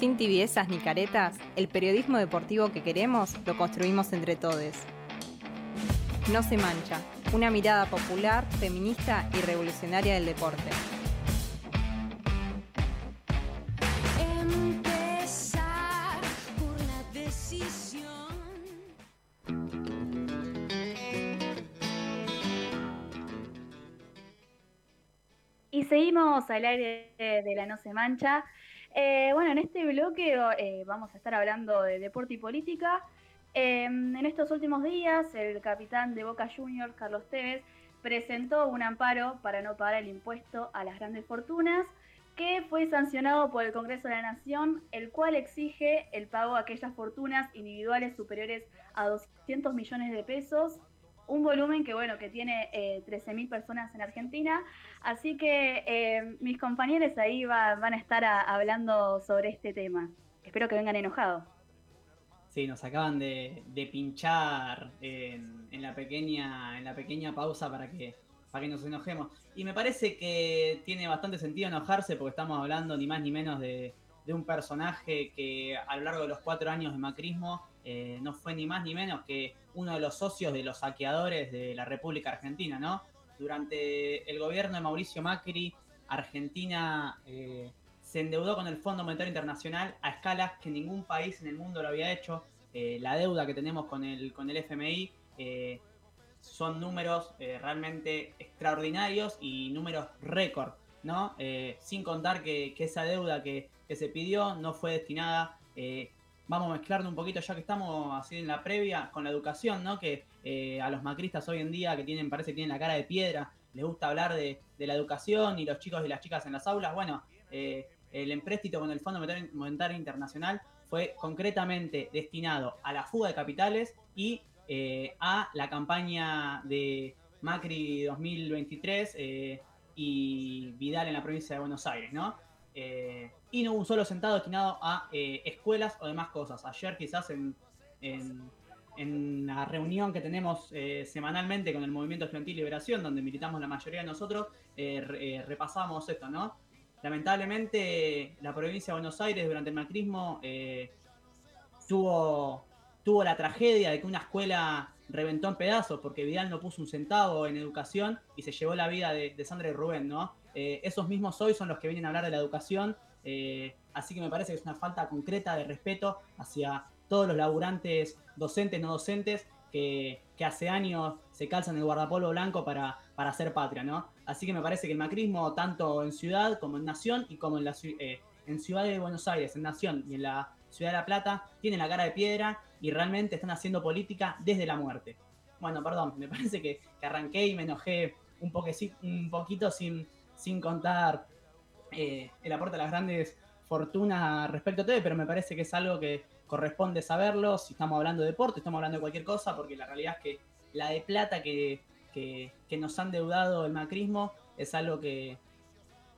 Sin tibiezas ni caretas, el periodismo deportivo que queremos lo construimos entre todos. No se mancha, una mirada popular, feminista y revolucionaria del deporte. Empezar por la decisión. Y seguimos al aire de la No Se Mancha. Eh, bueno, en este bloque eh, vamos a estar hablando de deporte y política. Eh, en estos últimos días, el capitán de Boca Juniors, Carlos Tevez, presentó un amparo para no pagar el impuesto a las grandes fortunas, que fue sancionado por el Congreso de la Nación, el cual exige el pago de aquellas fortunas individuales superiores a 200 millones de pesos un volumen que bueno que tiene eh, 13.000 personas en Argentina, así que eh, mis compañeros ahí va- van a estar hablando sobre este tema. Espero que vengan enojados. Sí, nos acaban de, pinchar en, la pequeña, en la pequeña pausa para que, para que nos enojemos. Y me parece que tiene bastante sentido enojarse porque estamos hablando ni más ni menos de, de un personaje que a lo largo de los cuatro años de macrismo eh, no fue ni más ni menos que uno de los socios de los saqueadores de la República Argentina, ¿no? Durante el gobierno de Mauricio Macri, Argentina eh, se endeudó con el Fondo Monetario Internacional a escalas que ningún país en el mundo lo había hecho. Eh, la deuda que tenemos con el, con el FMI eh, son números realmente extraordinarios y números récord, ¿no? Sin contar que, que esa deuda que, que se pidió no fue destinada, vamos a mezclarlo un poquito ya que estamos así en la previa, con la educación, ¿no? Que eh, a los macristas hoy en día que tienen, parece que tienen la cara de piedra, les gusta hablar de, la educación y los chicos y las chicas en las aulas, bueno, eh, el empréstito con el Fondo Monetario Internacional fue concretamente destinado a la fuga de capitales y eh, a la campaña de Macri 2023 eh, y Vidal en la provincia de Buenos Aires, ¿no? Eh, y no un solo centavo destinado a eh, escuelas o demás cosas. Ayer quizás en, en, la reunión que tenemos eh, semanalmente con el Movimiento Estudiantil Liberación, donde militamos la mayoría de nosotros, eh, eh, repasamos esto, ¿no? Lamentablemente la provincia de Buenos Aires durante el macrismo tuvo, tuvo la tragedia de que una escuela reventó en pedazos porque Vidal no puso un centavo en educación y se llevó la vida de, de Sandra y Rubén, ¿no? Eh, esos mismos hoy son los que vienen a hablar de la educación, eh, así que me parece que es una falta concreta de respeto hacia todos los laburantes docentes, no docentes, que, que hace años se calzan el guardapolvo blanco para, para hacer patria, ¿no? Así que me parece que el macrismo, tanto en ciudad como en nación y como en, la, eh, en ciudad de Buenos Aires, en nación y en la ciudad de La Plata, tienen la cara de piedra y realmente están haciendo política desde la muerte. Bueno, perdón, me parece que, que arranqué y me enojé un, poqueci- un poquito sin, sin contar eh, el aporte de las grandes fortunas respecto a todo, pero me parece que es algo que corresponde saberlo si estamos hablando de deporte, estamos hablando de cualquier cosa, porque la realidad es que la de plata que, que, nos han deudado el macrismo es algo que,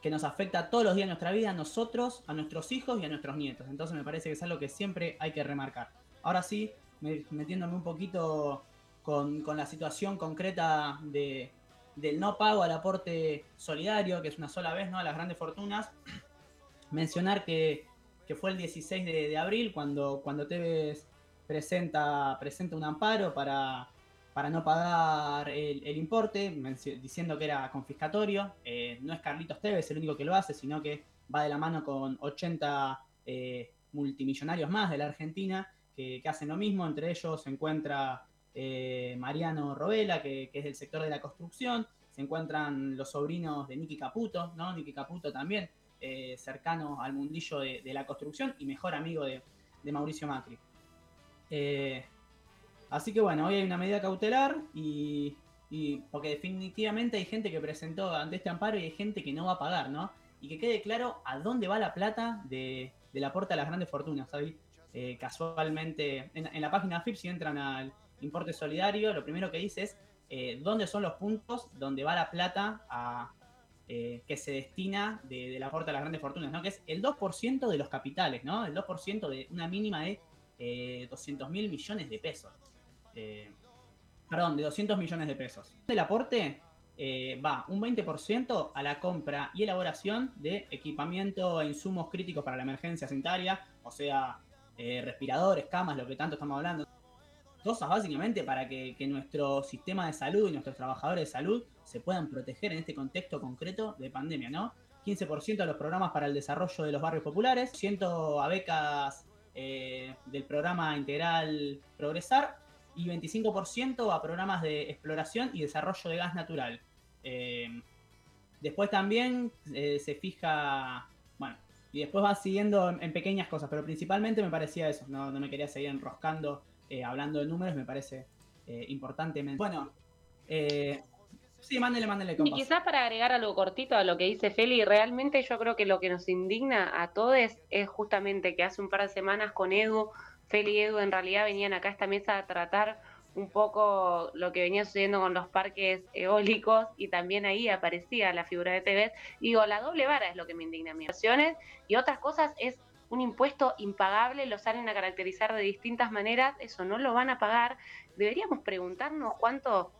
que nos afecta todos los días de nuestra vida, a nosotros, a nuestros hijos y a nuestros nietos. Entonces me parece que es algo que siempre hay que remarcar. Ahora sí, me- metiéndome un poquito con, con la situación concreta de, del no pago al aporte solidario, que es una sola vez, ¿no? A las grandes fortunas. Mencionar que, que fue el 16 de, abril cuando, cuando Tevez presenta, presenta un amparo para, para no pagar el, importe, diciendo que era confiscatorio. Eh, no es Carlitos Tevez el único que lo hace, sino que va de la mano con 80 eh, multimillonarios más de la Argentina que, que hacen lo mismo. Entre ellos se encuentra eh, Mariano Robela, que, es del sector de la construcción. Se encuentran los sobrinos de Nicky Caputo, ¿no? Caputo también, eh, cercano al mundillo de, la construcción y mejor amigo de, Mauricio Macri. Eh, así que bueno, hoy hay una medida cautelar y, porque definitivamente hay gente que presentó ante este amparo y hay gente que no va a pagar, ¿no? Y que quede claro a dónde va la plata de, del aporte a las grandes fortunas, casualmente, en, en la página FIP, si entran al importe solidario, lo primero que dice es eh, dónde son los puntos donde va la plata a, eh, que se destina de- del aporte a las grandes fortunas, ¿no? Que es el 2% de los capitales, ¿no? El 2% de una mínima de eh, 200 mil millones de pesos. Eh, perdón, de 200 millones de pesos. El aporte eh, va un 20% a la compra y elaboración de equipamiento e insumos críticos para la emergencia sanitaria, o sea, respiradores, camas, lo que tanto estamos hablando. Cosas básicamente para que, que nuestro sistema de salud y nuestros trabajadores de salud se puedan proteger en este contexto concreto de pandemia, ¿no? 15% a los programas para el desarrollo de los barrios populares, 100 a becas eh, del programa integral Progresar y 25% a programas de exploración y desarrollo de gas natural. Eh, después también eh, se fija, bueno, y después va siguiendo en, pequeñas cosas, pero principalmente me parecía eso, no me quería seguir enroscando eh, hablando de números, me parece eh, importante. Bueno, eh, sí, mándele, mándele Y compas. quizás para agregar algo cortito a lo que dice Feli, realmente yo creo que lo que nos indigna a todos es justamente que hace un par de semanas con Edu, Feli y Edu en realidad venían acá a esta mesa a tratar un poco lo que venía sucediendo con los parques eólicos y también ahí aparecía la figura de TV. Digo, la doble vara es lo que me indigna a mí. Y otras cosas es un impuesto impagable, lo salen a caracterizar de distintas maneras, eso no lo van a pagar. Deberíamos preguntarnos cuánto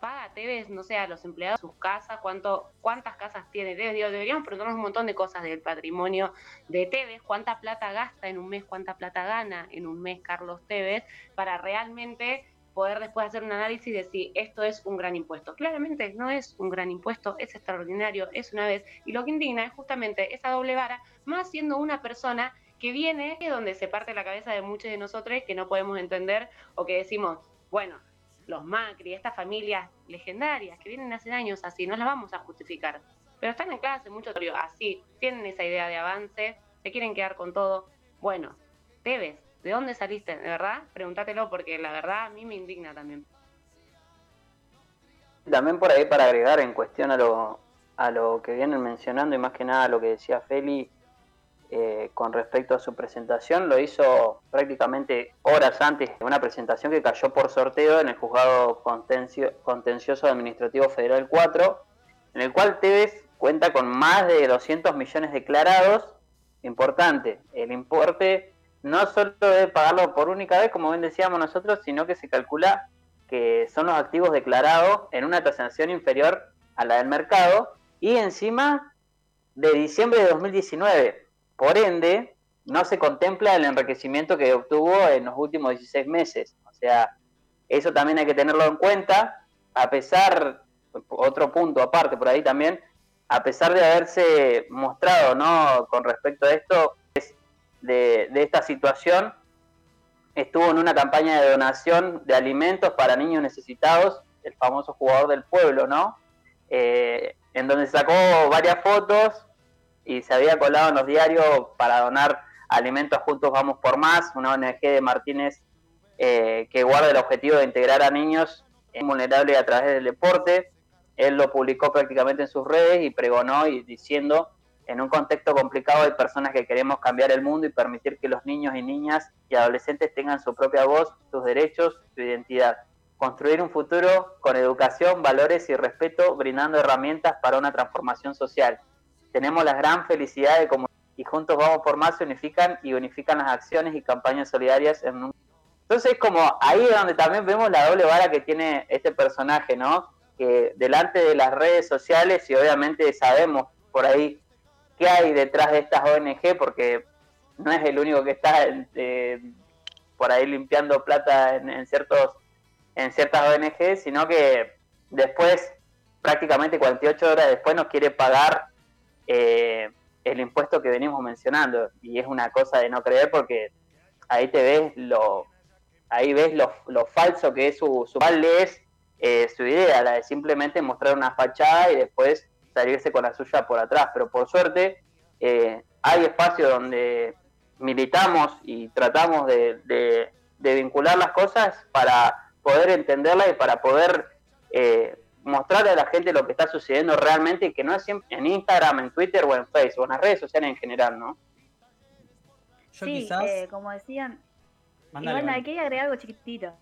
paga Tevez, no sé, a los empleados de sus casas, cuánto, cuántas casas tiene Tevez. Digo, deberíamos preguntarnos un montón de cosas del patrimonio de Tevez, cuánta plata gasta en un mes, cuánta plata gana en un mes Carlos Tevez, para realmente poder después hacer un análisis de si esto es un gran impuesto. Claramente no es un gran impuesto, es extraordinario, es una vez. Y lo que indigna es justamente esa doble vara, más siendo una persona que viene de donde se parte la cabeza de muchos de nosotros que no podemos entender o que decimos, bueno, los Macri, estas familias legendarias que vienen hace años así, no las vamos a justificar. Pero están en clase mucho así, tienen esa idea de avance, se quieren quedar con todo. Bueno, Tevez, ¿de dónde saliste? ¿De verdad? Pregúntatelo porque la verdad a mí me indigna también. También por ahí para agregar en cuestión a lo, a lo que vienen mencionando y más que nada a lo que decía Feli eh, con respecto a su presentación, lo hizo prácticamente horas antes de una presentación que cayó por sorteo en el juzgado contencio- contencioso administrativo federal 4, en el cual Tevez cuenta con más de 200 millones declarados. Importante, el importe no solo debe pagarlo por única vez, como bien decíamos nosotros, sino que se calcula que son los activos declarados en una tasación inferior a la del mercado y encima de diciembre de 2019. Por ende, no se contempla el enriquecimiento que obtuvo en los últimos 16 meses. O sea, eso también hay que tenerlo en cuenta, a pesar, otro punto aparte por ahí también, a pesar de haberse mostrado, ¿no? Con respecto a esto, es de, esta situación, estuvo en una campaña de donación de alimentos para niños necesitados, el famoso jugador del pueblo, ¿no? Eh, en donde sacó varias fotos y se había colado en los diarios para donar alimentos Juntos Vamos por Más, una ONG de Martínez eh, que guarda el objetivo de integrar a niños vulnerables a través del deporte. Él lo publicó prácticamente en sus redes y pregonó y diciendo, en un contexto complicado hay personas que queremos cambiar el mundo y permitir que los niños y niñas y adolescentes tengan su propia voz, sus derechos, su identidad. Construir un futuro con educación, valores y respeto, brindando herramientas para una transformación social. Tenemos la gran felicidad de comunicar y juntos vamos por más se unifican y unifican las acciones y campañas solidarias en un... Entonces como ahí es donde también vemos la doble vara que tiene este personaje, ¿no? Que delante de las redes sociales y obviamente sabemos por ahí qué hay detrás de estas ONG porque no es el único que está eh, por ahí limpiando plata en, en ciertos en ciertas ONG, sino que después, prácticamente 48 horas después, nos quiere pagar eh, el impuesto que venimos mencionando. Y es una cosa de no creer porque ahí te ves lo, ahí ves lo, lo falso que es su, su es eh, su idea, la de simplemente mostrar una fachada y después salirse con la suya por atrás. Pero por suerte eh, hay espacios donde militamos y tratamos de, de, de vincular las cosas para poder entenderla y para poder eh, mostrarle a la gente lo que está sucediendo realmente y que no es siempre en Instagram, en Twitter o en Facebook, en las redes sociales en general, ¿no? Yo sí, quizás. eh, como decían, Mándale, igual Valen. quería agregar algo chiquitito.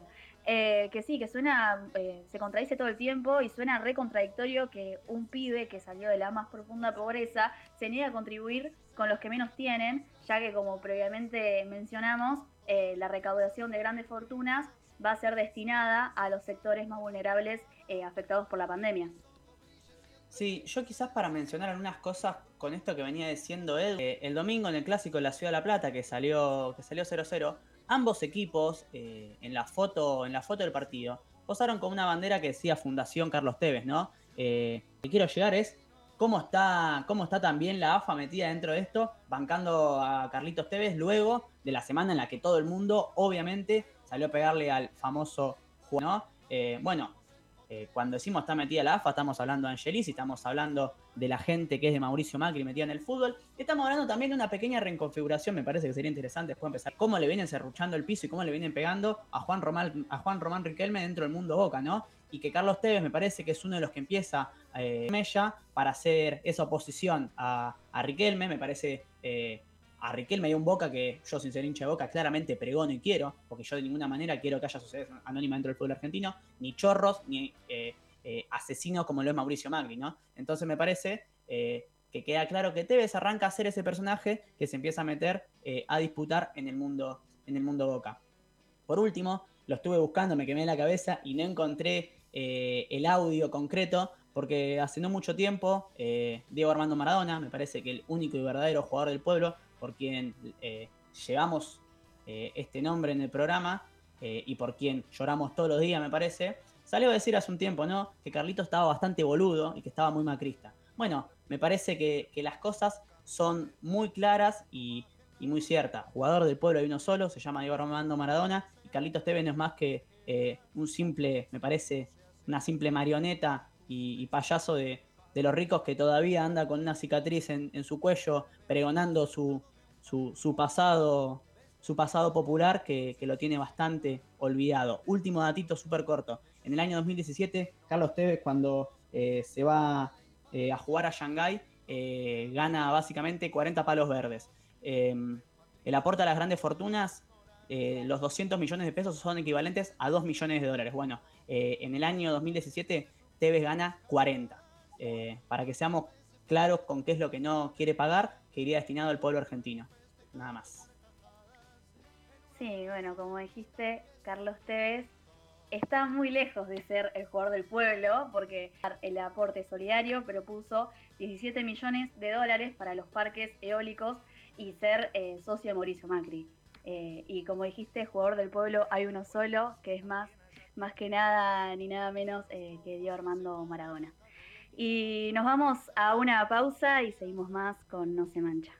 Eh, que sí, que suena, eh, se contradice todo el tiempo y suena re contradictorio que un pibe que salió de la más profunda pobreza se niegue a contribuir con los que menos tienen, ya que como previamente mencionamos, eh, la recaudación de grandes fortunas va a ser destinada a los sectores más vulnerables eh, afectados por la pandemia. Sí, yo quizás para mencionar algunas cosas con esto que venía diciendo él, eh, el domingo en el clásico de la Ciudad de la Plata que salió que salió 0-0, ambos equipos eh, en la foto en la foto del partido posaron con una bandera que decía Fundación Carlos Tevez, ¿no? Eh, lo que quiero llegar es cómo está, cómo está también la AFA metida dentro de esto, bancando a Carlitos Tevez luego de la semana en la que todo el mundo, obviamente, salió a pegarle al famoso juego, ¿no? Eh, bueno, eh, cuando decimos está metida la AFA, estamos hablando de Angelis y estamos hablando de la gente que es de Mauricio Macri metida en el fútbol. Estamos hablando también de una pequeña reconfiguración, me parece que sería interesante después empezar, cómo le vienen cerruchando el piso y cómo le vienen pegando a Juan Román, a Juan Román Riquelme dentro del mundo Boca, ¿no? Y que Carlos Tevez me parece que es uno de los que empieza eh, Mella para hacer esa oposición a, a Riquelme, me parece eh, a Riquelme y a un Boca que yo, sin ser hincha de Boca, claramente pregono y quiero, porque yo de ninguna manera quiero que haya sociedades anónimas dentro del fútbol argentino, ni chorros, ni eh, eh, asesinos como lo es Mauricio Magri, ¿no? Entonces me parece eh, que queda claro que Tevez arranca a ser ese personaje que se empieza a meter a disputar en el mundo, en el mundo Boca. Por último, lo estuve buscando, me quemé la cabeza y no encontré el audio concreto, porque hace no mucho tiempo, Diego Armando Maradona, me parece que el único y verdadero jugador del pueblo, por quien eh, llevamos eh, este nombre en el programa eh, y por quien lloramos todos los días, me parece, salió a decir hace un tiempo, ¿no? Que Carlito estaba bastante boludo y que estaba muy macrista. Bueno, me parece que, las cosas son muy claras y, muy ciertas. Jugador del pueblo hay uno solo, se llama Diego Armando Maradona y Carlitos Tevez no es más que un simple, me parece, una simple marioneta y payaso de, de los ricos que todavía anda con una cicatriz en, en su cuello pregonando su, su, su pasado su pasado popular que, que lo tiene bastante olvidado. Último datito súper corto. En el año 2017, Carlos Tevez cuando eh, se va eh, a jugar a Shanghái eh, gana básicamente 40 palos verdes. Eh, el aporte a las grandes fortunas, los 200 millones de pesos son equivalentes a 2 millones de dólares. Bueno, en el año 2017 Tevez gana 40. Eh, para que seamos claros con qué es lo que no quiere pagar, que iría destinado al pueblo argentino. Nada más. Sí, bueno, como dijiste, Carlos Tevez está muy lejos de ser el jugador del pueblo, porque el aporte solidario propuso 17 millones de dólares para los parques eólicos y ser eh, socio de Mauricio Macri. Eh, y como dijiste, jugador del pueblo hay uno solo, que es más, más que nada ni nada menos eh, que Diego Armando Maradona. Y nos vamos a una pausa y seguimos más con No se mancha.